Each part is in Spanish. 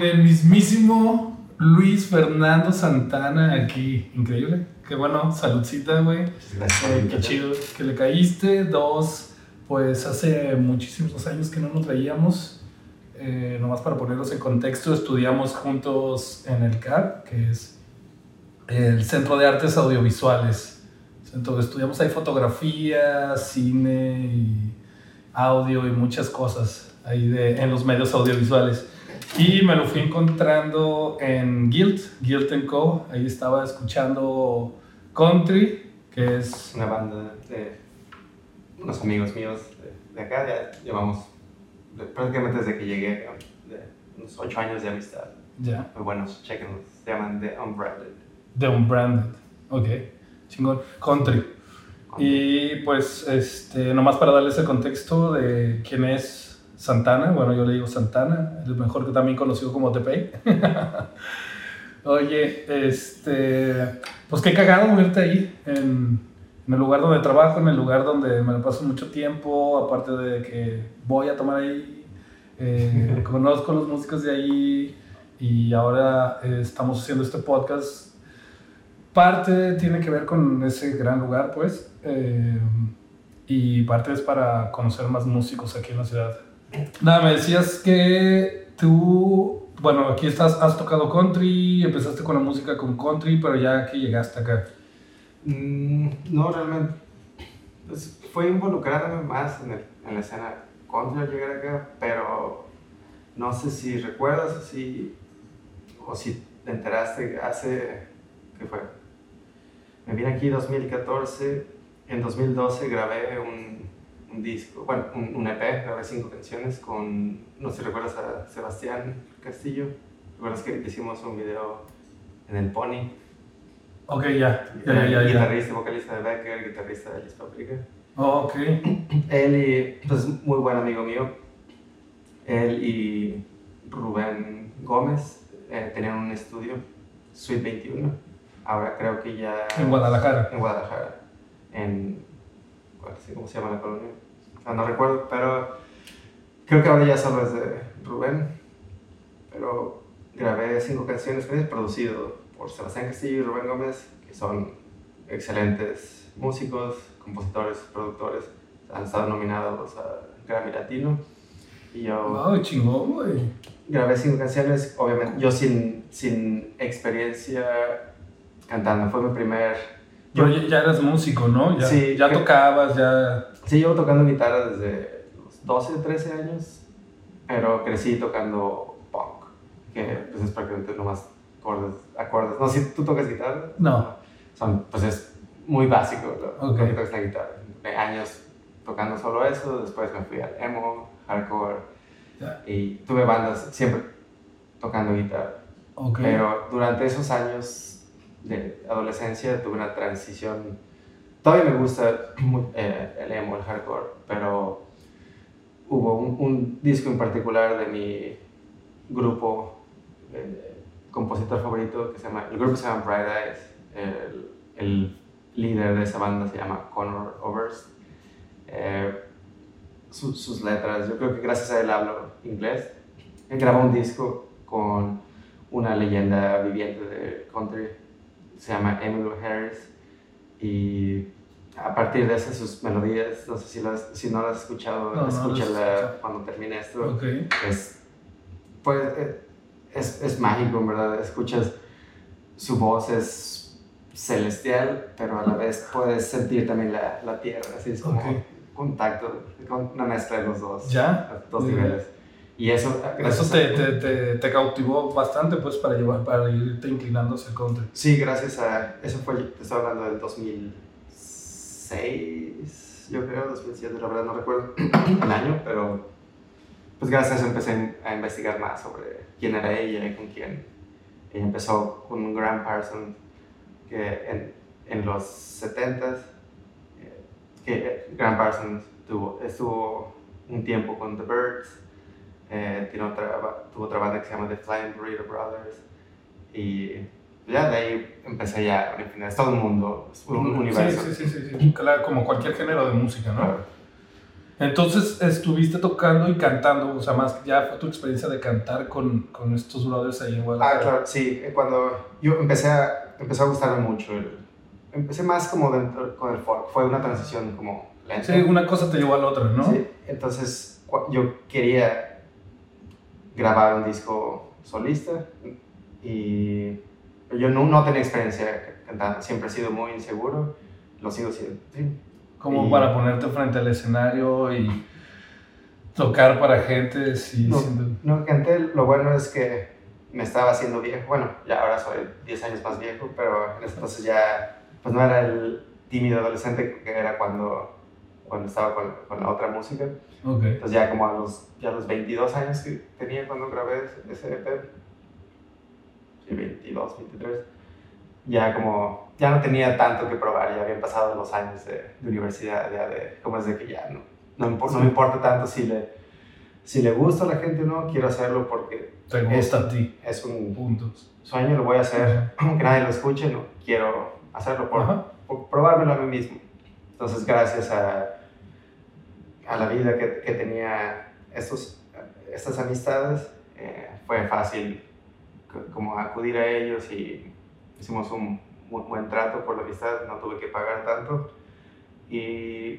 con el mismísimo Luis Fernando Santana aquí. Increíble. Qué bueno, saludcita, güey. Eh, qué chido que le caíste. Dos, pues hace muchísimos años que no nos veíamos. Eh, nomás para ponerlos en contexto, estudiamos juntos en el CAR, que es el Centro de Artes Audiovisuales. Entonces estudiamos ahí fotografía, cine y audio y muchas cosas ahí de, en los medios audiovisuales. Y me lo fui encontrando en Guild, Guild Co. Ahí estaba escuchando Country, que es... Una banda de unos amigos míos de, acá, ya llevamos prácticamente desde que llegué, de unos ocho años de amistad. Ya. Muy buenos, chequenlos, se llaman The Unbranded. The Unbranded, ok, chingón. Country. Y pues, este, nomás para darles el contexto de quién es Santana, bueno, yo le digo Santana, el mejor que también conocido como Tepey. Oye, este, pues qué cagado verte ahí, en, en, el lugar donde trabajo, en el lugar donde me lo paso mucho tiempo, aparte de que voy a tomar ahí, eh, conozco a los músicos de ahí y ahora eh, estamos haciendo este podcast. Parte tiene que ver con ese gran lugar, pues, eh, y parte es para conocer más músicos aquí en la ciudad. Nada, me decías que tú, bueno, aquí estás, has tocado country, empezaste con la música con country, pero ya que llegaste acá. Mm, no, realmente. Pues, fue involucrándome más en, el, en, la escena country al llegar acá, pero no sé si recuerdas o si, o si te enteraste hace, ¿qué fue? Me vine aquí en 2014, en 2012 grabé un un disco, bueno, un, EP, grabé cinco canciones con, no sé si recuerdas a Sebastián Castillo, recuerdas que hicimos un video en el Pony. Ok, ya, ya, ya. Guitarrista, vocalista de Becker, guitarrista de Liz Paprika. Oh, ok. Él y, pues muy buen amigo mío, él y Rubén Gómez eh, tenían un estudio, Suite 21. Ahora creo que ya... En Guadalajara. En Guadalajara. En cómo se llama la colonia. No recuerdo, pero creo que ahora ya solo es de Rubén. Pero grabé cinco canciones con producido por Sebastián Castillo y Rubén Gómez, que son excelentes músicos, compositores, productores. Han estado nominados a Grammy Latino. Y yo. ¡Wow, chingón, güey! Grabé cinco canciones, obviamente, yo sin, sin experiencia cantando. Fue mi primer pero ya eras músico, ¿no? Ya, sí. Ya tocabas, ya... Sí, llevo tocando guitarra desde los 12, 13 años, pero crecí tocando punk, que pues es prácticamente nomás acordes. acordes. No, si tú tocas guitarra. No. Son, pues es muy básico lo que tocas la guitarra. años tocando solo eso, después me fui al emo, hardcore, y tuve bandas siempre tocando guitarra. Okay. Pero durante esos años de adolescencia tuve una transición. Todavía me gusta eh, el emo, el hardcore, pero hubo un, disco en particular de mi grupo, eh, compositor favorito, que se llama, el grupo se llama Bright Eyes. El, líder de esa banda se llama Connor Overs. Eh, sus letras, yo creo que gracias a él hablo inglés. Él grabó un disco con una leyenda viviente de country se llama Emily Harris y a partir de esas sus melodías, no sé si, las, si no las has escuchado, escúchala cuando termine esto. Es, pues, eh, es, es, mágico, en verdad. Escuchas su voz, es celestial, pero a la vez puedes sentir también la, la tierra, así es como contacto, una mezcla de los dos. ¿Ya? Dos niveles. Y eso, eso te, te, te, cautivó bastante pues para, llevar, para irte inclinando hacia el country. Sí, gracias a... Eso fue, te estaba hablando del 2006, yo creo, 2007, la verdad no recuerdo el año, pero pues gracias a eso empecé a investigar más sobre quién era ella y con quién. Ella empezó con Graham Parsons, que en, en los 70s, eh, que Graham Parsons tuvo, estuvo un tiempo con The Birds, eh, tiene otra, tuvo otra banda que se llama The Flying Burrito Brothers. Y ya de ahí empecé ya, al final, es todo un mundo, es un universo. Sí, sí, sí, sí, Claro, como cualquier género de música, ¿no? Entonces estuviste tocando y cantando, o sea, más ya fue tu experiencia de cantar con, con estos brothers ahí en Guadalajara. Ah, claro, sí. Cuando yo empecé a, empezó a gustarme mucho. El, empecé más como dentro, con el folk. Fue una transición como lenta. Sí, una cosa te llevó a la otra, ¿no? Sí. Entonces yo quería grabar un disco solista y yo no, no tenía experiencia cantando. Siempre he sido muy inseguro. Lo sigo siendo. Sí como para ponerte frente al escenario y tocar para gente. Sí, no, no, canté, lo bueno es que me estaba haciendo viejo. Bueno, ya ahora soy 10 años más viejo, pero en ese entonces ya pues no era el tímido adolescente que era cuando, cuando estaba con, con la otra música. Okay. Entonces ya como a los, ya los 22 años que tenía cuando grabé ese EP, sí, 22, 23, ya como ya no tenía tanto que probar, ya habían pasado los años de, universidad, ya de, como es de que ya no, no, no, me importa tanto si le, si le gusta a la gente o no, quiero hacerlo porque Te gusta es, a ti. es un Punto. sueño, lo voy a hacer, aunque nadie lo escuche, no, quiero hacerlo por, por, probármelo a mí mismo. Entonces, gracias a, a la vida que, que tenía estos, estas amistades, eh, fue fácil como acudir a ellos y hicimos un muy buen trato por la amistad, no tuve que pagar tanto. Y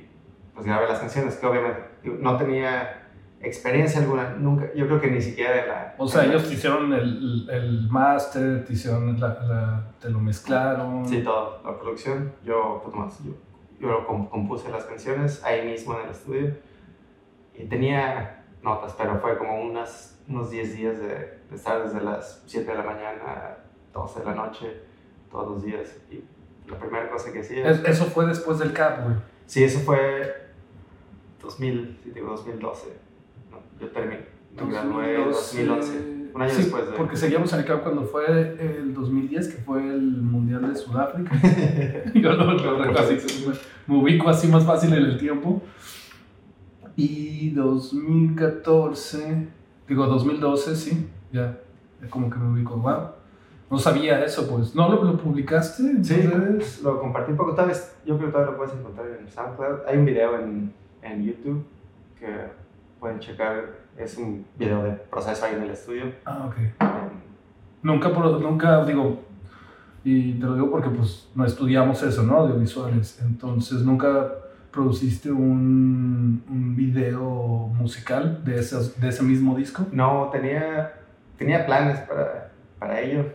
pues grabé las canciones, que obviamente no tenía experiencia alguna, nunca, yo creo que ni siquiera la... O sea, ellos te hicieron el, el máster, te hicieron la, te lo mezclaron. Sí, todo, la producción, yo, pues más, yo, yo compuse las canciones ahí mismo en el estudio y tenía notas, pero fue como unas, unos 10 días de, de estar desde las 7 de la mañana a 12 de la noche todos los días. Y la primera cosa que hacía... eso fue después del CAP, güey. Sí, eso fue 2000, digo 2012. No, yo terminé, me gradué en 2011. Un año después de... Porque seguíamos en el CAP cuando fue el 2010, que fue el Mundial de Sudáfrica. yo lo, lo así, me ubico así más fácil en el tiempo. Y 2014, digo 2012, sí, ya, como que me ubico, wow. No sabía eso, pues. ¿No lo, lo publicaste en sí, redes? lo compartí un poco. Tal vez, yo creo que todavía lo puedes encontrar en SoundCloud. Hay un video en, en YouTube que pueden checar. Es un video de proceso ahí en el estudio. Ah, ok. nunca, nunca, digo, y te lo digo porque pues no estudiamos eso, ¿no? Audiovisuales. Entonces, nunca produciste un, un video musical de, esas, de ese mismo disco? No, tenía, tenía planes para, para ello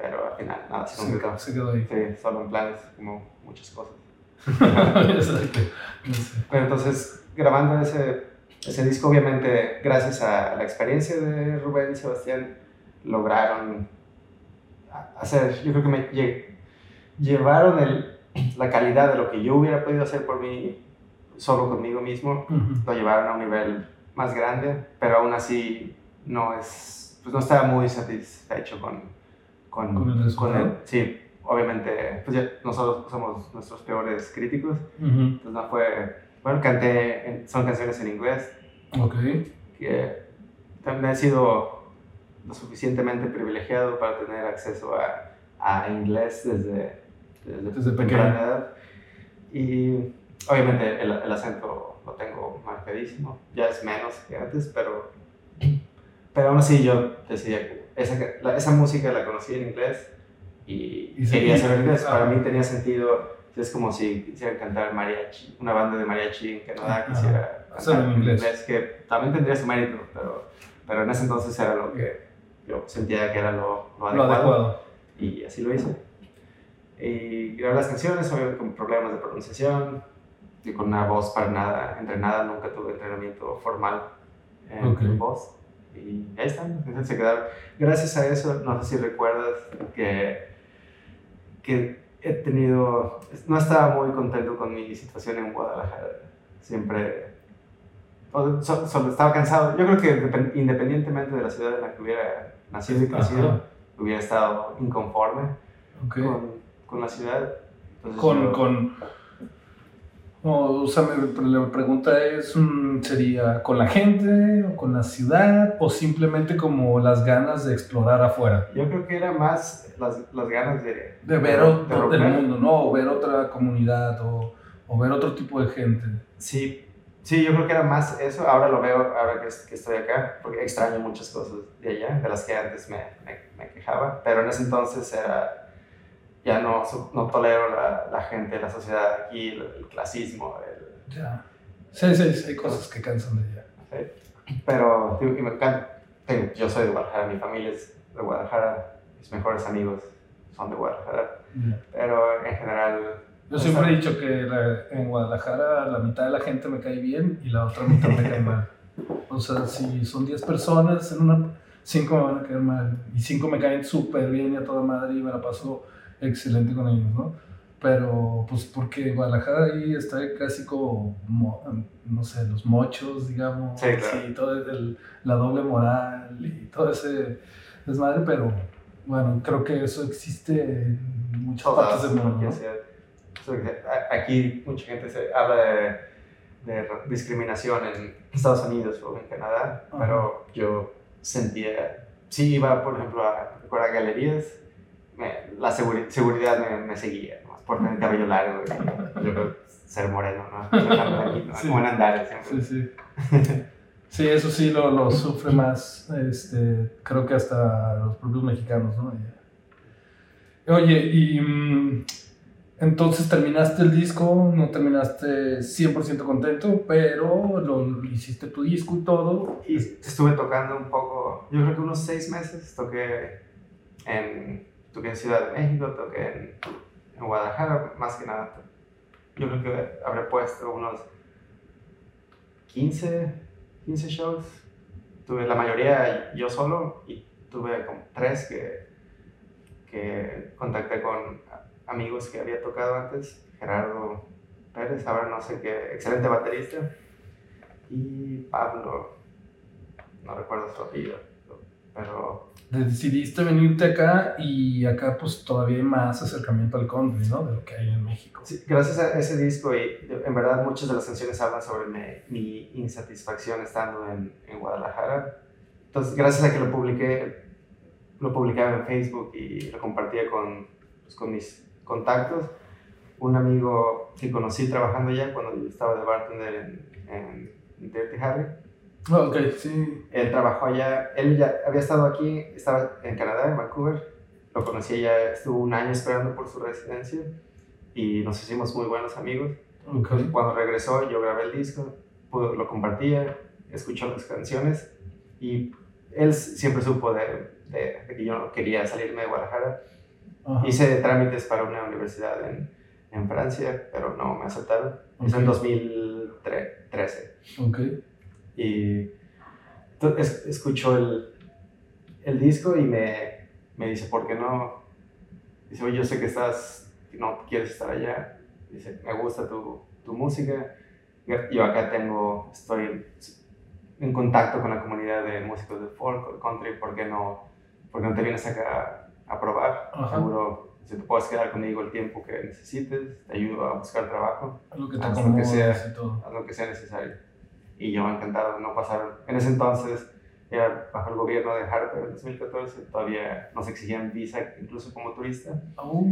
pero al final nada, se, se, se quedó ahí. Sí, solo en planes, como muchas cosas. Exacto. Pero entonces, grabando ese, ese disco, obviamente, gracias a la experiencia de Rubén y Sebastián, lograron hacer, yo creo que me llevaron el, la calidad de lo que yo hubiera podido hacer por mí, solo conmigo mismo, lo llevaron a un nivel más grande, pero aún así no es, pues no estaba muy satisfecho con, con, ¿Con el sí, obviamente, pues ya nosotros somos nuestros peores críticos. Entonces no fue, bueno, canté, son canciones en inglés. Ok. Que también he sido lo suficientemente privilegiado para tener acceso a, a inglés desde, desde, desde pequeña edad. Y obviamente el, el, acento lo tengo marcadísimo, ya es menos que antes, pero, pero aún así yo decidí esa, esa música la conocí en inglés y, quería saber inglés. Para mí tenía sentido, es como si quisiera cantar mariachi, una banda de mariachi en Canadá quisiera cantar en inglés. que también tendría su mérito, pero, pero en ese entonces era lo que yo sentía que era lo, lo, adecuado, Y así lo hice. Y grabé las canciones, obviamente con problemas de pronunciación, y con una voz para nada entrenada, nunca tuve entrenamiento formal en voz. Y ahí están, se quedaron. Gracias a eso, no sé si recuerdas que, que he tenido, no estaba muy contento con mi situación en Guadalajara. Siempre, solo, estaba cansado. Yo creo que independientemente de la ciudad en la que hubiera nacido y crecido, hubiera estado inconforme con, con, la ciudad. con, con o, sea, la pregunta es, mm, ¿sería con la gente o con la ciudad o simplemente como las ganas de explorar afuera? Yo creo que era más las, las ganas de... De ver otro del mundo, ¿no? O ver otra comunidad o, o, ver otro tipo de gente. Sí, Sí, yo creo que era más eso. Ahora lo veo, ahora que, que estoy acá, porque extraño muchas cosas de allá, de las que antes me, me, quejaba. Pero en ese entonces era, ya no, no tolero la, la gente, la sociedad aquí, el, clasismo. El... Ya. Sí, sí, sí, hay cosas que cansan de allá. Pero y me yo soy de Guadalajara, mi familia es de Guadalajara, mis mejores amigos son de Guadalajara. Pero en general yo siempre he dicho que en Guadalajara la mitad de la gente me cae bien y la otra mitad me cae mal. O sea, si son 10 personas, en una, 5 me van a caer mal y 5 me caen súper bien y a toda madre y me la paso excelente con ellos, ¿no? Pero, pues, porque Guadalajara ahí está casi como, no sé, los mochos, digamos, sí, claro. y todo el, la doble moral y todo ese desmadre, pero bueno, creo que eso existe en muchas partes del mundo. ¿no? Aquí mucha gente se habla de, de discriminación en Estados Unidos o en Canadá, pero yo sentía, sí iba, por ejemplo, a, a galerías, la seguridad me, me seguía, ¿no? por tener cabello largo, y, yo creo ser moreno, ¿no? Aquí, ¿no? Sí. Como en andar siempre. Sí, sí. Sí, eso sí lo, lo sufre más, este, creo que hasta los propios mexicanos, ¿no? Oye, y mm, entonces terminaste el disco, no terminaste 100% contento, pero lo, hiciste tu disco y todo. Y estuve tocando un poco, yo creo que unos seis meses toqué en, toqué en Ciudad de México, toqué en, Guadalajara, más que nada. Yo creo que habré puesto unos 15, 15 shows. Tuve la mayoría yo solo y tuve como tres que, que contacté con amigos que había tocado antes, Gerardo Pérez, ahora no sé qué, excelente baterista, y Pablo, no recuerdo su apellido, pero... Decidiste venirte acá y acá pues todavía hay más acercamiento al country, ¿no? De lo que hay en México. Sí, gracias a ese disco y en verdad muchas de las canciones hablan sobre mi, insatisfacción estando en, en, Guadalajara. Entonces, gracias a que lo publiqué, lo publicaba en Facebook y lo compartía con, pues, con mis contactos. Un amigo que conocí trabajando allá cuando estaba de bartender en, en Dirty Harry. Oh, ok, sí. Él trabajó allá, él ya había estado aquí, estaba en Canadá, en Vancouver. Lo conocí allá, estuvo un año esperando por su residencia y nos hicimos muy buenos amigos. Okay. Cuando regresó, yo grabé el disco, lo compartía, escuchó las canciones y él siempre supo de, de, de que yo no quería salirme de Guadalajara Hice trámites para una universidad en, en, Francia, pero no me aceptaron. Okay. en 2013. Ok. Y es, escuchó el, el, disco y me, me, dice, ¿por qué no? Dice, oye, yo sé que estás, no quieres estar allá. Dice, me gusta tu, tu música. Yo acá tengo, estoy en contacto con la comunidad de músicos de folk, country, ¿por qué no, por qué no te vienes acá a probar. Seguro, si te puedes quedar conmigo el tiempo que necesites, te ayudo a buscar trabajo. A lo que te haz lo que sea, a lo que sea necesario. Y yo encantado, no pasaron. En ese entonces era bajo el gobierno de Harper en 2014, todavía nos exigían visa incluso como turista. Oh,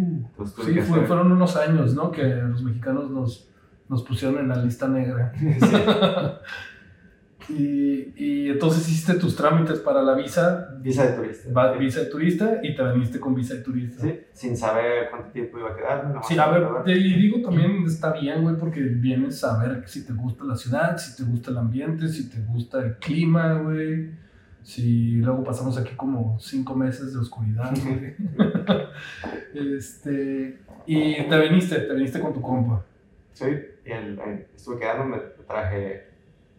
sí, fueron unos años, ¿no? Que los mexicanos nos, nos pusieron en la lista negra. Y, y, entonces hiciste tus trámites para la visa. Visa de turista. visa de turista y te viniste con visa de turista. Sí, sin saber cuánto tiempo iba a quedar. Sí, a ver, te digo también está bien, güey, porque vienes a ver si te gusta la ciudad, si te gusta el ambiente, si te gusta el clima, güey. Si luego pasamos aquí como cinco meses de oscuridad, güey. este, y te viniste, te viniste con tu compa. Sí, y el, estuve quedando, me traje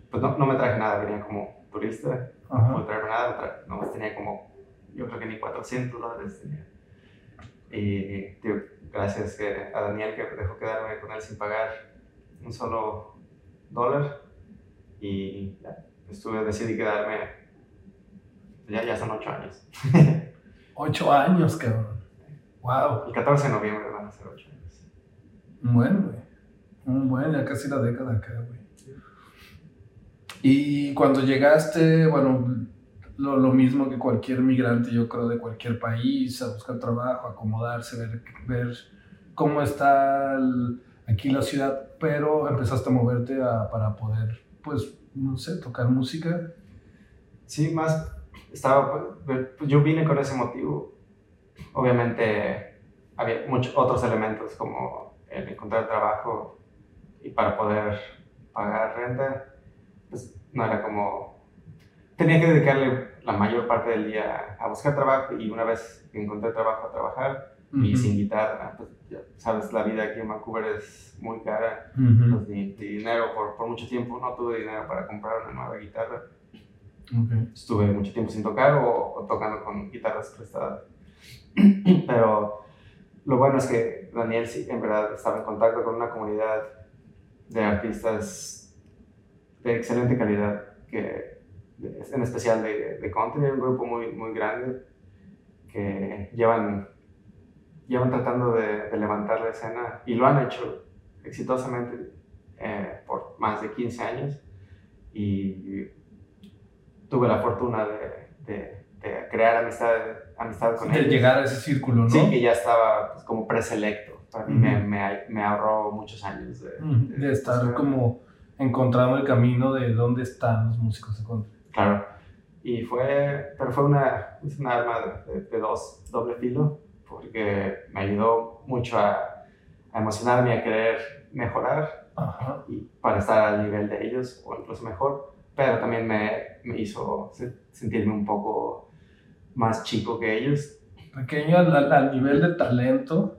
pues no, no me traje nada, venía como turista, no traerme nada, no nomás tenía como, yo creo que ni 400 dólares tenía. Y tío, gracias a Daniel que dejó quedarme con él sin pagar un solo dólar y ya, estuve, decidí quedarme, ya, ya son 8 años. 8 años, cabrón. Wow. El 14 de noviembre van a ser 8 años. Bueno, güey. Bueno, ya casi la década acá, güey. Y cuando llegaste, bueno, lo, lo, mismo que cualquier migrante, yo creo, de cualquier país, a buscar trabajo, acomodarse, ver, ver cómo está aquí la ciudad, pero empezaste a moverte para poder, pues, no sé, tocar música. Sí, más, estaba, pues, yo vine con ese motivo. Obviamente había muchos otros elementos como el encontrar trabajo y para poder pagar renta, pues no era como... Tenía que dedicarle la mayor parte del día a buscar trabajo y una vez que encontré trabajo a trabajar y sin guitarra, pues ya sabes, la vida aquí en Vancouver es muy cara, pues ni, dinero, por, por, mucho tiempo no tuve dinero para comprar una nueva guitarra. Estuve mucho tiempo sin tocar o, tocando con guitarras prestadas. Pero lo bueno es que Daniel sí, en verdad estaba en contacto con una comunidad de artistas de excelente calidad, que, en especial de, de country, un grupo muy, muy grande que llevan, llevan tratando de, levantar la escena y lo han hecho exitosamente eh, por más de 15 años y tuve la fortuna de, de, crear amistad, amistad con ellos. De llegar a ese círculo, ¿no? Sí, que ya estaba pues, como preselecto para mí me, me, me, ahorró muchos años de, de, estar como encontrando el camino de dónde están los músicos de country. Claro, y fue, pero fue una, una arma de, dos, doble filo, porque me ayudó mucho a, a emocionarme, a querer mejorar y para estar al nivel de ellos o incluso mejor, pero también me, me hizo sentirme un poco más chico que ellos. Pequeño al, al nivel de talento,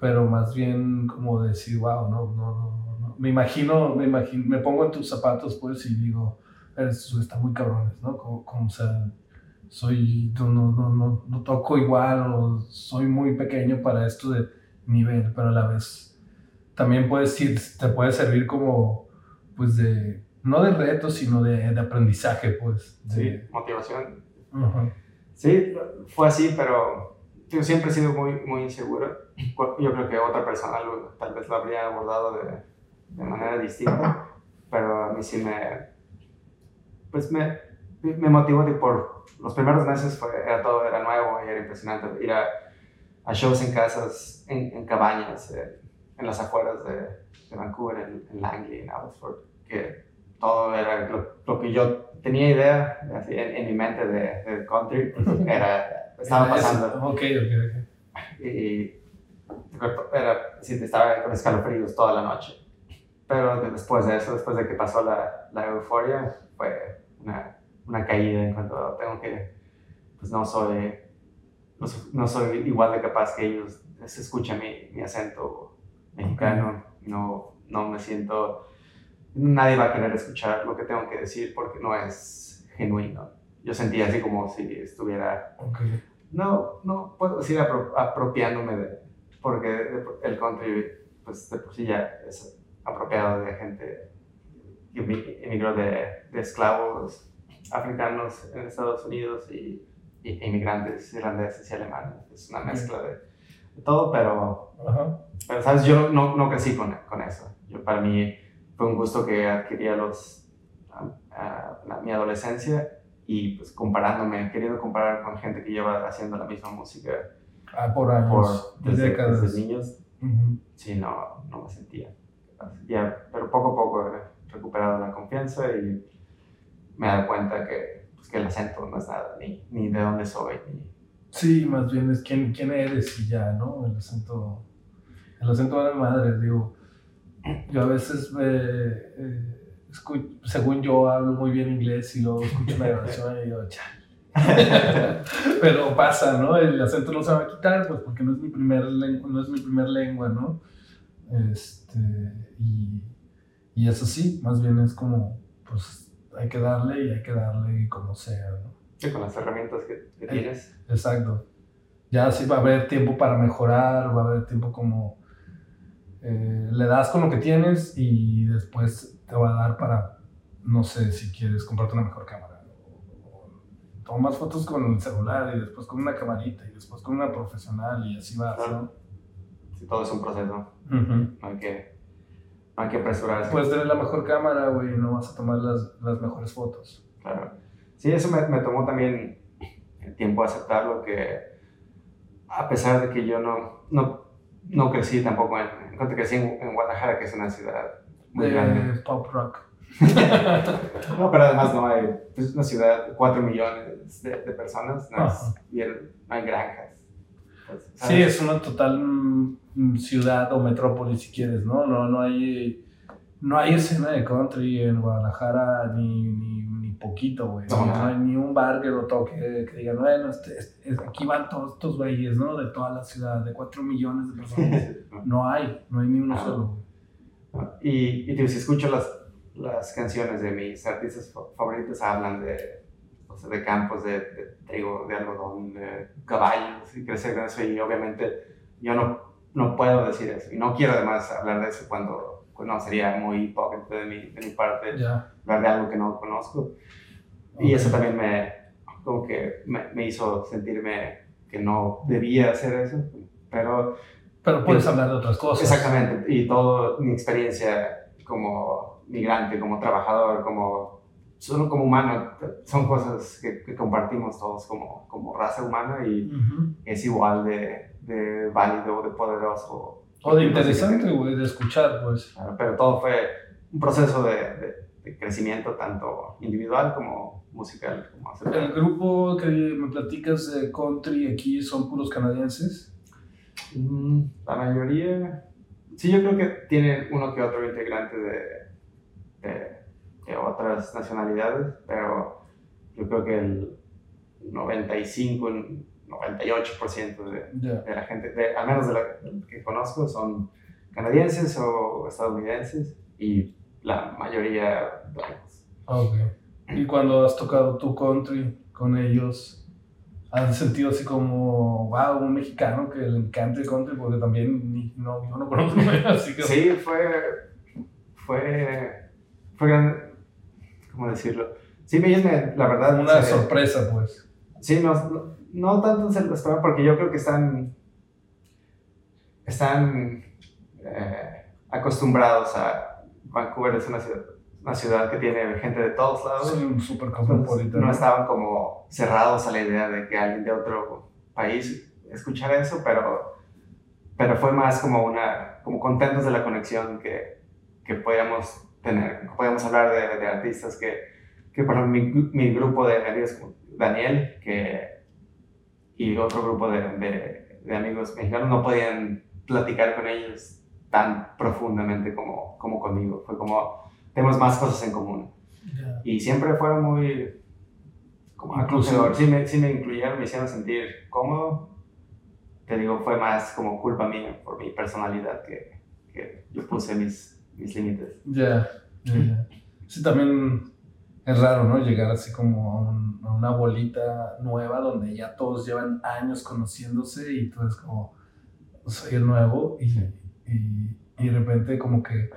pero más bien como decir, wow, no, no, no, me imagino, me imagino, me pongo en tus zapatos pues y digo, eso está muy cabrones, ¿no? Como, como o sea, soy, no, no, no, no, toco igual o soy muy pequeño para esto de nivel, pero a la vez también puedes ir, te puede servir como, pues de, no de reto, sino de, de aprendizaje, pues. Sí, motivación. Sí, fue así, pero yo siempre he sido muy, muy inseguro. Yo creo que otra persona tal vez lo habría abordado de, de, manera distinta, pero a mí sí me, pues me, me motivó de por los primeros meses fue, era todo, era nuevo y era impresionante ir a, a shows en casas, en, en cabañas, eh, en las afueras de, de Vancouver, en, en, Langley, en Abbotsford, que todo era lo, que yo tenía idea así, en, mi mente de, de country, pues, era estaba pasando. Ok, ok, ok. Y era, sí, estaba con escalofríos toda la noche. Pero después de eso, después de que pasó la, la euforia, fue una, una, caída en cuanto tengo que, pues no soy, no, soy igual de capaz que ellos. Se escucha mi, mi acento mexicano, no, no me siento, nadie va a querer escuchar lo que tengo que decir porque no es genuino. Yo sentía así como si estuviera... No, no puedo decir apropiándome de... Porque el country, pues de por sí ya es apropiado de gente que emigró de, de esclavos africanos en Estados Unidos y, inmigrantes irlandeses y alemanes. Es una mezcla de, todo, pero, pero, ¿sabes? Yo no, no crecí con, con, eso. Yo, para mí fue un gusto que adquirí a los, a, a mi adolescencia y pues comparándome, queriendo comparar con gente que lleva haciendo la misma música ah, por años, por, desde, desde, niños, sí, no, no me sentía. Ya, pero poco a poco he recuperado la confianza y me he dado cuenta que, pues, que el acento no es nada, ni, ni de dónde soy. Ni... Sí, más bien es quién, quién eres y ya, ¿no? El acento, el acento de madre, digo, yo a veces me... Eh, según yo hablo muy bien inglés y luego escucho una grabación y digo, Pero pasa, ¿no? El acento no se va a quitar, pues porque no es mi primer, no es mi primer lengua, ¿no? Este, y, y eso sí, más bien es como, pues hay que darle y hay que darle como sea, ¿no? Sí, con las herramientas que, que tienes. Exacto. Ya sí va a haber tiempo para mejorar, va a haber tiempo como... Eh, le das con lo que tienes y después te va a dar para, no sé, si quieres comprarte una mejor cámara. O, tomas fotos con el celular y después con una camarita y después con una profesional y así va, ¿no? Todo es un proceso. no, hay que, no hay que apresurarse. Puedes tener la mejor cámara, güey, y no vas a tomar las, las mejores fotos. Claro. Sí, eso me, me tomó también el tiempo aceptarlo, que a pesar de que yo no, no no crecí tampoco en, en crecí en, Guadalajara, que es una ciudad muy de grande. Pop rock. no, pero además no hay, es una ciudad, 4 millones de, de personas, no, es, bien, no hay granjas. Sí, es una total mm, ciudad o metrópoli si quieres, ¿no? No, no hay no hay escena de country en Guadalajara ni, ni, ni poquito, güey. No, hay ni un bar que lo toque, que diga, bueno, este, este, aquí van todos estos güeyes, ¿no? De toda la ciudad, de 4 millones de personas. no hay, no hay ni uno ah. solo. Y, y si escucho las, las canciones de mis artistas favoritos, hablan de, o sea, de campos de, de, trigo, de algodón, de caballos y crecer con eso. Y obviamente yo no, no puedo decir eso. Y no quiero además hablar de eso cuando pues no, sería muy hipócrita de mi, de mi parte hablar de algo que no conozco. Y eso también me, como que me, me, hizo sentirme que no debía hacer eso, pero... Pero puedes hablar de otras cosas. Exactamente, y toda mi experiencia como migrante, como trabajador, como solo como humano, son cosas que, que compartimos todos como, como raza humana y es igual de, de válido, de poderoso o de interesante, güey, de escuchar, pues. pero todo fue un proceso de, de, crecimiento tanto individual como musical. Como ¿El grupo que me platicas de country aquí son puros canadienses? Mm, la mayoría, sí, yo creo que tienen uno que otro integrante de, de otras nacionalidades, pero yo creo que el 95 98% de, de, la gente, de, al menos de la que conozco, son canadienses o estadounidenses y la mayoría blancos. Ok. ¿Y cuando has tocado tu country con ellos, has sentido así como, wow, un mexicano que le encanta el country? Porque también no, yo no conozco, así que... Sí, fue, fue, fue ¿cómo decirlo? Sí, ellos me, la verdad... Una sorpresa, pues. Sí, no, no tanto se lo porque yo creo que están, están eh, acostumbrados a Vancouver es una ciudad, una ciudad que tiene gente de todos lados. Sí, súper cosmopolita. No estaban como cerrados a la idea de que alguien de otro país escuchara eso, pero, pero fue más como una, como contentos de la conexión que, que podíamos tener, podíamos hablar de, de artistas que, que por ejemplo, mi, mi grupo de amigos como Daniel, que y otro grupo de, de, amigos mexicanos no podían platicar con ellos tan profundamente como, como conmigo. Fue como, tenemos más cosas en común. Y siempre fueron muy como acogedor. Sí me, sí me incluyeron, me hicieron sentir cómodo. Te digo, fue más como culpa mía por mi personalidad que, que yo puse mis, mis límites. Ya, Sí, también es raro, ¿no? Llegar así como a, una bolita nueva donde ya todos llevan años conociéndose y tú eres como, soy el nuevo y, y, y, de repente como que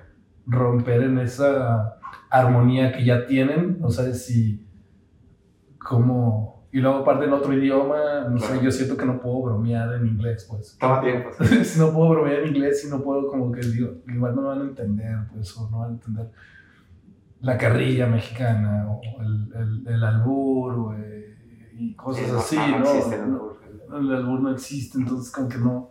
romper en esa armonía que ya tienen, no sabes si, como... Y luego aparte en otro idioma, no sé, yo siento que no puedo bromear en inglés, pues. Toma tiempo. si no puedo bromear en inglés, si no puedo como que digo, igual no me van a entender, pues, o no van a entender la carrilla mexicana o el, el, el albur y cosas así, ¿no? Existe el, albur. el albur no existe, entonces como que no...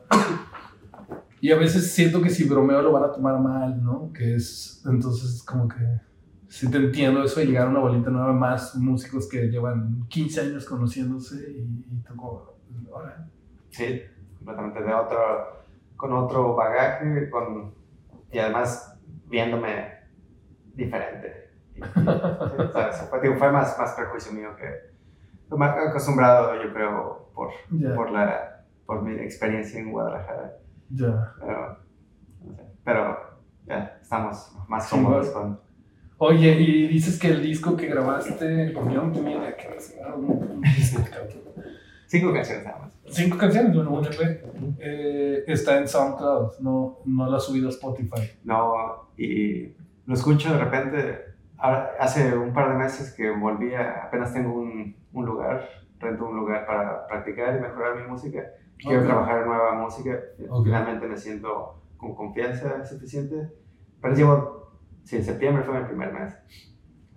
Y a veces siento que si bromeo lo van a tomar mal, ¿no? Que es, entonces como que sí te entiendo eso de llegar a una bolita nueva más músicos que llevan 15 años conociéndose y, y tú Sí, completamente de otro, con otro bagaje, con, y además viéndome diferente. fue, fue, más, más prejuicio mío que más acostumbrado, yo creo, por, por, la, por mi experiencia en Guadalajara. Ya. Pero, pero ya estamos más cómodos con... Oye, y dices que el disco que grabaste, yo no tenía que un disco. Cinco canciones nada más. Cinco canciones, bueno, un EP. Eh, está en SoundCloud, no, no la has subido a Spotify. No, y lo escucho de repente, hace un par de meses que volví a, apenas tengo un, un lugar, rento un lugar para practicar y mejorar mi música. Quiero trabajar en nueva música, finalmente me siento con confianza suficiente. Pero llevo, sí, septiembre fue mi primer mes,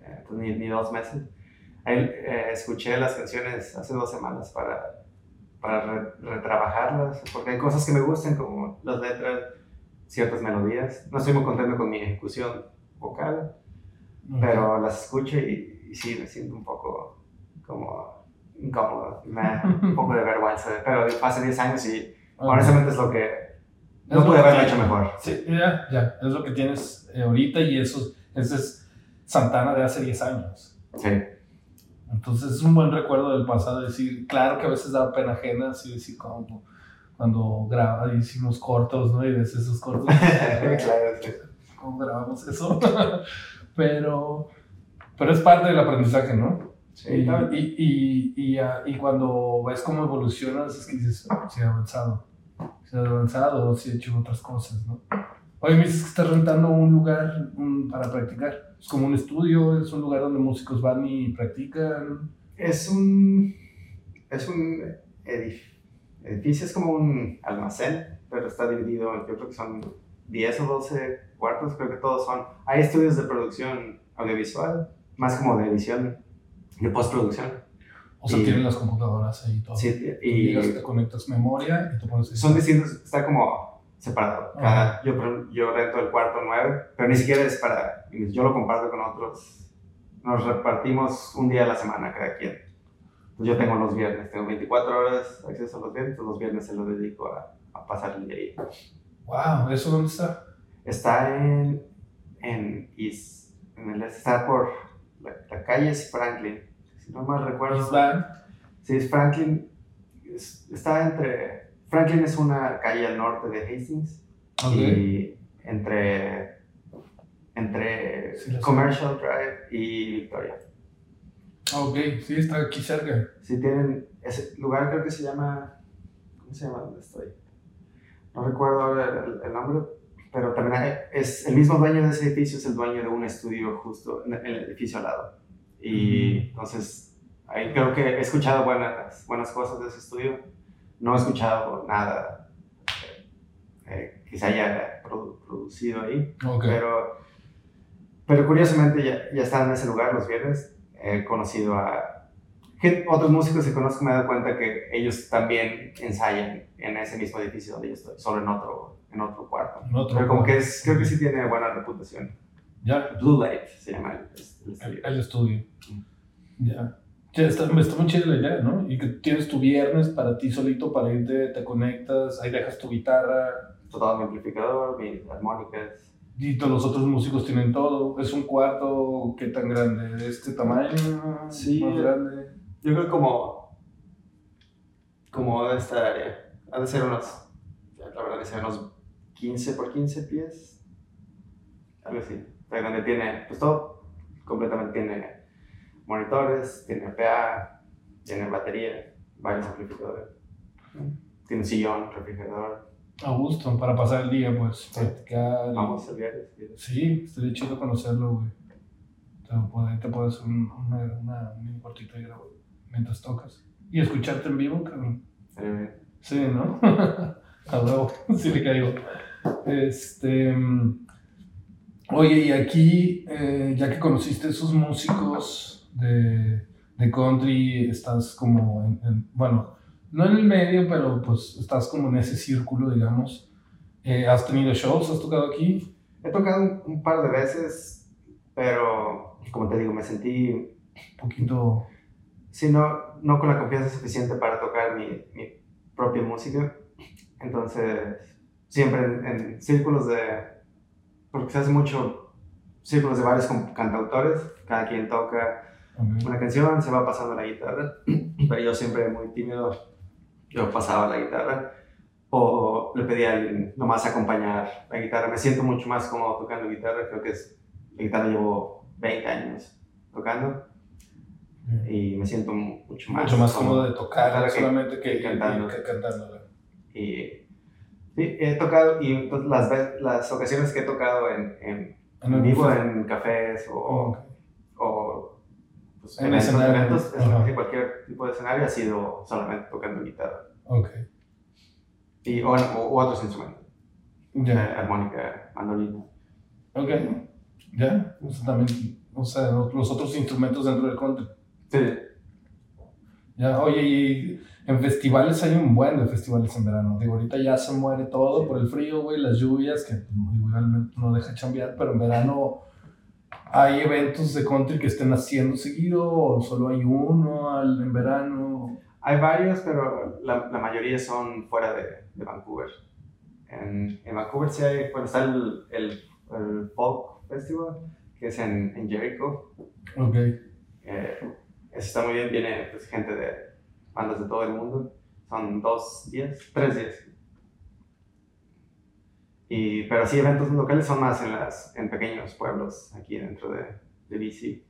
eh, ni, ni, dos meses. Ahí, eh, escuché las canciones hace dos semanas para, para retrabajarlas, porque hay cosas que me gustan, como las letras, ciertas melodías. No estoy muy contento con mi ejecución vocal, pero las escucho y, y, sí, me siento un poco como incómodo, me un poco de vergüenza, pero hace 10 años y honestamente es lo que no pude haberlo hecho mejor. Sí, ya, ya, es lo que tienes eh, ahorita y eso, ese es Santana de hace 10 años. Sí. Entonces es un buen recuerdo del pasado, decir, claro que a veces da pena ajena, así decir, como cuando graba, hicimos cortos, ¿no? Y ves esos cortos. claro, sí. ¿Cómo grabamos eso? pero, pero es parte del aprendizaje, ¿no? Sí, y, y, y, y, y, cuando ves cómo evolucionas, es que dices, oh, sí, he avanzado. Sí, he avanzado, sí he hecho otras cosas, ¿no? Oye, me dices que estás rentando un lugar para practicar. Es como un estudio, es un lugar donde músicos van y practican. Es un. Es un edificio, es como un almacén, pero está dividido, yo creo que son 10 o 12 cuartos, creo que todos son. Hay estudios de producción audiovisual, más como de edición, de postproducción. O sea, Y- tienen las computadoras ahí todo. Sí, Tú y llegas, te conectas memoria y te pones. son distintos, está como separado. Cada, yo, yo rento el cuarto 9, pero ni siquiera es para. Yo lo comparto con otros. Nos repartimos un día a la semana cada quien. Pues yo tengo los viernes, tengo 24 horas acceso a los viernes, los viernes se los dedico a, a pasar el día ahí. Wow, ¿eso dónde está? Está en. en East. En el, está por. La, la calle es Franklin. No mal recuerdo. Sí, es Franklin. es- está entre. Franklin es una calle al norte de Hastings. Ok. Y entre. Entre Sí, sé. Commercial Drive y Victoria. Ok, sí, está aquí cerca. Si tienen. Ese lugar creo que se llama. ¿Cómo se llama donde estoy? No recuerdo ahora el, el nombre. Pero también hay- es el mismo dueño de ese edificio, es el dueño de un estudio justo en el edificio al lado. Y entonces, ahí creo que he escuchado buenas, buenas cosas de ese estudio. No he escuchado nada eh, que se haya produ- producido ahí. Ok. Pero, pero curiosamente ya, ya están en ese lugar los viernes. He conocido a otros músicos que conozco, me he dado cuenta que ellos también ensayan en ese mismo edificio donde yo estoy, solo en otro, en otro cuarto. En otro Pero como que es, creo que sí tiene buena reputación. Ya, Blue Light se llama el, el el, estudio. el estudio. Ya. Ya está, está muy chida la idea, ¿no? Y que tienes tu viernes para ti solito, para irte, te conectas, ahí dejas tu guitarra, Todo mi amplificador, mis armónicas. y todos los otros músicos tienen todo. Es un cuarto, ¿qué tan grande? ¿De este tamaño? Sí. ¿Más grande? Yo creo como, como de esta área. Ha de ser unos, la verdad, que ser unos 15 por 15 pies. Algo así. Sea, donde tiene, pues todo, completamente tiene monitores, tiene PA, tiene batería, varios amplificadores. Tiene sillón, refrigerador. A gusto, para pasar el día, pues, practicar. y- Vamos el viernes. Sí, estaría chido conocerlo, güey. Te, puede- te puedes hacer un, una, una, un cuartito mientras tocas. Y escucharte en vivo, cabrón. Estaría bien. Sí, ¿no? A huevo, sí le caigo. Este. Oye, y aquí, eh, ya que conociste esos músicos de, de country, estás como en, en- Bueno, no en el medio, pero pues estás como en ese círculo, digamos. Eh, ¿Has tenido shows? ¿Has tocado aquí? He tocado un, un par de veces, pero como te digo, me sentí Un poquito. Sí, no, no con la confianza suficiente para tocar mi, mi propia música. Entonces, siempre en, en círculos de... Porque se hace mucho círculos de varios cantautores, cada quien toca ok. una canción, se va pasando la guitarra, pero yo siempre muy tímido, yo pasaba la guitarra o le pedía a alguien nomás acompañar la guitarra. Me siento mucho más cómodo tocando guitarra, creo que es, la guitarra llevo 20 años tocando y me siento mucho más, Mucho más cómodo de tocar que- solamente que, que cantando. que cantándola. Y sí, he tocado, y entonces las, ve- las ocasiones que he tocado en, en, En vivo en cafés o, Ok. o pues, En escenario, eventos, en cualquier tipo de escenario ha sido solamente tocando guitarra Ok. y, o, o otros instrumentos, Ya. eh, armónica, mandolina. Ok. Ya. O sea, también. O sea, los otros instrumentos dentro del country. Sí, Ya, oye, y en festivales hay un buen de festivales en verano. Digo, ahorita ya se muere todo por el frío, güey, las lluvias, que igualmente no deja chambear, pero en verano hay eventos de country que estén haciendo seguido o solo hay uno al, en verano. Hay varios, pero la, la mayoría son fuera de, de Vancouver. En, en, Vancouver sí hay, bueno, está el, el, el Folk Festival, que es en, en Jericho. Ok. Eh, eso está muy bien, viene pues, gente de bandas de todo el mundo. Son dos días, tres días. Y, pero sí, eventos locales son más en, las, en pequeños pueblos aquí dentro de, de BC.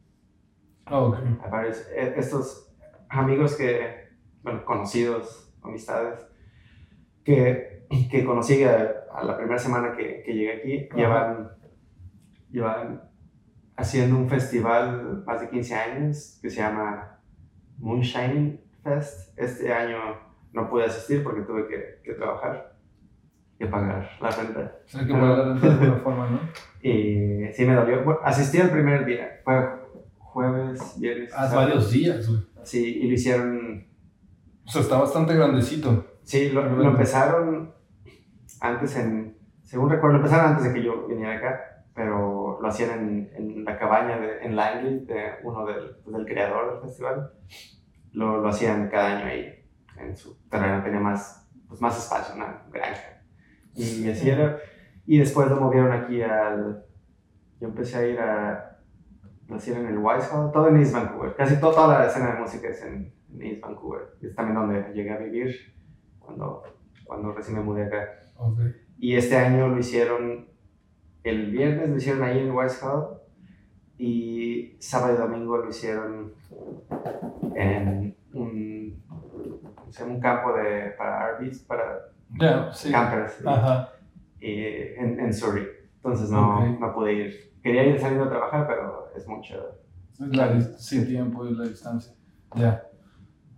Oh, okay. Hay varios, e, estos amigos que, bueno, conocidos, amistades, que, que conocí a, a, la primera semana que, que llegué aquí, uh -huh. llevan, llevan haciendo un festival más de 15 años que se llama Moonshine Fest. Este año no pude asistir porque tuve que, que trabajar y pagar la renta. O sea, que pagar la renta de alguna forma, ¿no? Y sí me dolió. Bueno, asistí el primer día, fue jueves, viernes. Ah, varios días, güey. Sí, y lo hicieron. O sea, está bastante grandecito. Sí, lo, lo empezaron antes en. Según recuerdo, lo empezaron antes de que yo viniera acá, pero lo hacían en, en la cabaña de, en Langley, de uno del, del creador del festival. Lo, lo hacían cada año ahí, en su terreno, tenía más, pues, más espacio, una granja. Y así era. Y después lo movieron aquí al. Yo empecé a ir a. Lo hacían en el Wise Hall, todo en East Vancouver. Casi todo, toda la escena de música es en, en, East Vancouver. Es también donde llegué a vivir cuando, cuando recién me mudé acá. Okay. Y este año lo hicieron. El viernes lo hicieron ahí en Wise Hall. Y sábado y domingo lo hicieron en un, un campo de, para RVs, para Yeah, sí. campers y en, en, Surrey. Entonces no, Okay. no pude ir. Quería ir saliendo a trabajar, pero es mucho. La, sí, tiempo y la distancia. Ya.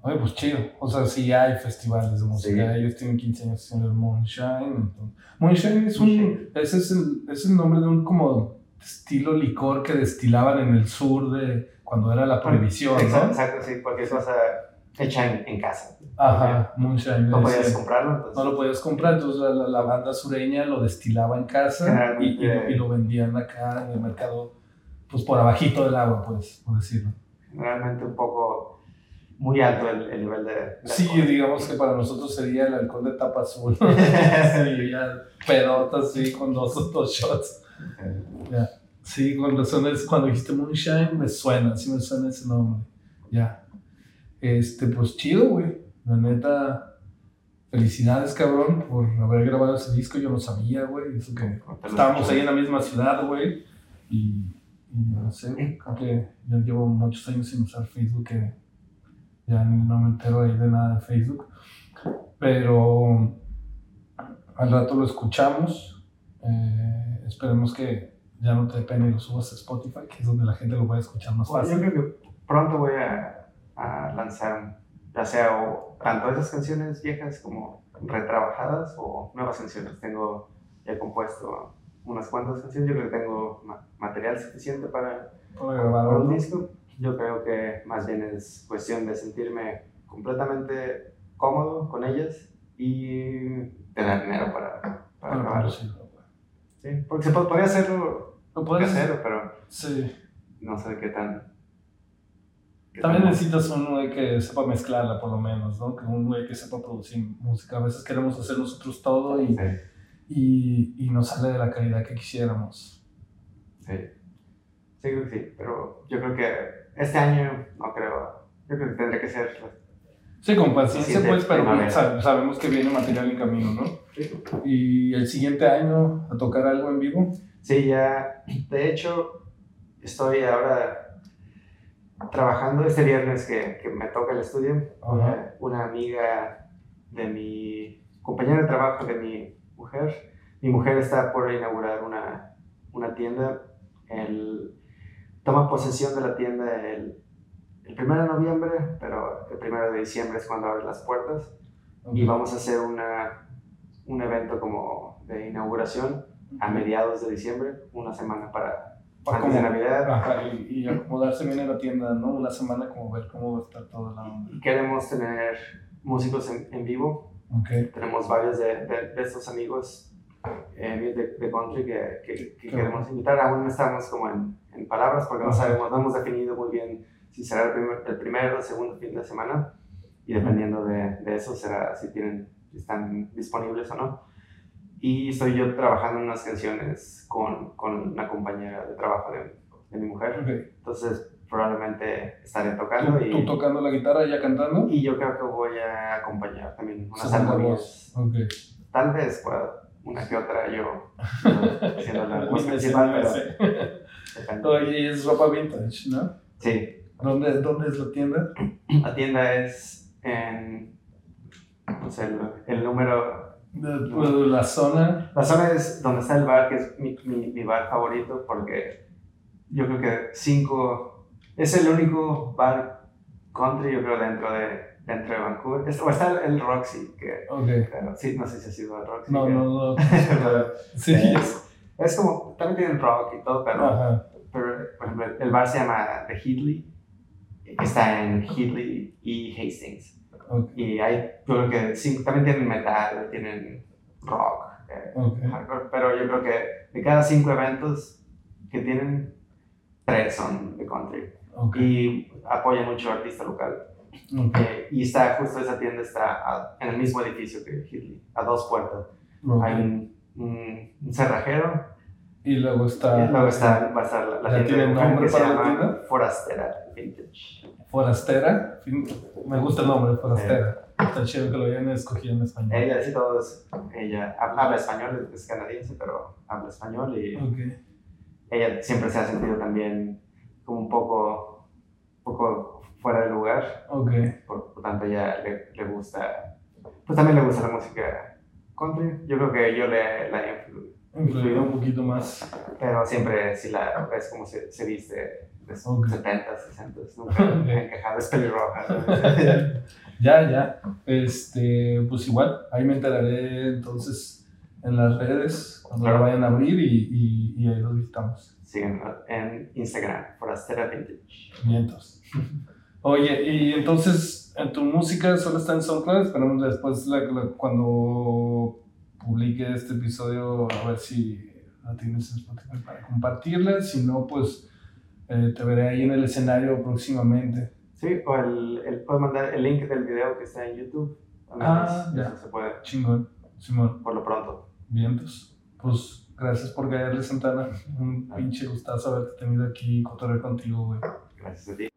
Oye, pues chido. O sea, sí hay festivales de música. Sí. Ellos tienen 15 años haciendo el Moonshine. entonces- Moonshine es un. Ese es el, es el nombre de un como estilo licor que destilaban en el sur de cuando era la prohibición, Exacto, ¿no? exacto, sí, porque es cosa hecha en, en casa. Ajá, Moonshine. No podías comprarlo, entonces. No lo podías comprar, entonces la, la- la banda sureña lo destilaba en casa y, y- y lo vendían acá en el mercado, pues por abajito del agua, pues, por decirlo. Realmente un poco muy alto el, el nivel de. de Sí, digamos que para nosotros sería el alcohol de tapa azul. sí, ya pedotas, sí, con dos o dos shots. Ya. Sí, con razón es cuando dijiste Moonshine me suena, sí me suena ese nombre. Ya. Este, pues chido, güey. La neta, felicidades, cabrón, por haber grabado ese disco. Yo no sabía, güey. Eso que estábamos ahí en la misma ciudad, güey. Y, y no sé, creo que yo llevo muchos años sin usar Facebook, que ya no me entero ahí de nada de Facebook. Pero al rato lo escuchamos. Eh, esperemos que ya no te dé pena y lo subas a Spotify, que es donde la gente lo va a escuchar más Bueno, yo fácil. creo que pronto voy a, a lanzar, ya sea o tanto esas canciones viejas como retrabajadas o nuevas canciones. Tengo ya compuesto unas cuantas canciones, yo creo que tengo ma- material suficiente para, Para grabar un disco. Yo creo que más bien es cuestión de sentirme completamente cómodo con ellas y tener dinero para, para producirlo, güey. Sí, porque se po- podría hacerlo Lo puedes casero, pero Sí. no sé qué tan... qué También tan- necesitas un güey que sepa mezclarla, por lo menos, ¿no? Que un güey que sepa producir música. A veces queremos hacer nosotros todo y, Sí. y, y no sale de la calidad que quisiéramos. Sí. Sí, sí, pero yo creo que este año no creo. Yo creo que tendría que ser. Sí, con paciencia, Sí, pues, pero sab- sabemos que viene material en camino, ¿no? Y el siguiente año a tocar algo en vivo. Sí, ya. De hecho, estoy ahora trabajando este viernes que, que me toca el estudio. Una amiga de mi compañera de trabajo de mi mujer. Mi mujer está por inaugurar una, una tienda. El, toma posesión de la tienda el, el 1 de noviembre, pero el 1 de diciembre es cuando abre las puertas. y vamos a hacer una, un evento como de inauguración a mediados de diciembre, una semana para, para antes de Navidad. Ajá, y, y, acomodarse bien en la tienda, ¿no? Una semana como ver cómo va a estar toda la onda. Y queremos tener músicos en, en vivo. Okay. Tenemos varios de, de, de estos amigos eh, de, de, country que, que, que queremos invitar. Aún no estamos como en, en palabras porque no sabemos, no hemos definido muy bien si será el, primer, el primero o el segundo fin de semana. Y dependiendo de, de eso será si tienen, están disponibles o no y estoy yo trabajando en unas canciones con, con una compañera de trabajo de, de mi mujer. Okay. Entonces, probablemente estaré tocando. ¿Tú, y, ¿Tú, tocando la guitarra y ya cantando? Y yo creo que voy a acompañar también unas armonías. Okay. Tal vez pueda una que otra yo siendo la voz principal, pero Oye, es ropa vintage, ¿no? Sí. ¿Dónde, ¿Dónde es la tienda? La tienda es en, sé, el, el número de, de la zona. La zona es donde está el bar, que es mi, mi, mi, bar favorito, porque yo creo que cinco. Es el único bar country, yo creo, dentro de, dentro de Vancouver. O está el Roxy, que. Okay. Pero, sí, no sé si ha sido el Roxy. No, que, no, no. sí. Es, es, como. También tienen rock y todo, pero. Ajá. Pero, por ejemplo, el bar se llama The Heatley, que está en Heatley y Hastings. Okay. Y hay, yo creo que sí, también tienen metal, tienen rock, eh, okay. hardcore, pero yo creo que de cada cinco eventos que tienen, tres son de country. Okay. Y apoyan mucho al artista local. Eh, y está, justo esa tienda está a, en el mismo edificio que Hitley, a dos puertas. Hay un, un, un, cerrajero. Y luego está. Y luego está, va a estar la, la tienda tiene nombre que para se la llama tienda? Forastera Vintage. Forastera, me gusta el nombre, Forastera. Está chido que lo hayan escogido en español. Ella, sí, todos. Ella habla español, es canadiense, pero habla español y okay. ella siempre se ha sentido también como un poco lugar. Okay. Por, por tanto, ella le, le, gusta, pues también le gusta la música country. Yo creo que yo le la he influido. Un poquito más. Pero siempre, si la ves como se, se viste de Okay. 70, 60, nunca me he quejado, es pelirroja. ya, ya. Este, pues igual, ahí me enteraré entonces en las redes cuando Claro. la vayan a abrir y, y, y ahí los visitamos. Siguen en Instagram, Forastera Vintage. Mientos. Oye, y entonces en tu música solo está en SoundCloud, esperamos después la, la, cuando publique este episodio a ver si la tienes en Spotify para compartirla, si no pues eh, te veré ahí en el escenario próximamente. Sí, o el, el, puedes mandar el link del video que está en YouTube. Ah, eso ya. se puede. Chingón, Simón. Por lo pronto. Vientos. Pues gracias por caerle, Santana. Un pinche gustazo haberte tenido aquí y contigo, güey. Gracias a ti.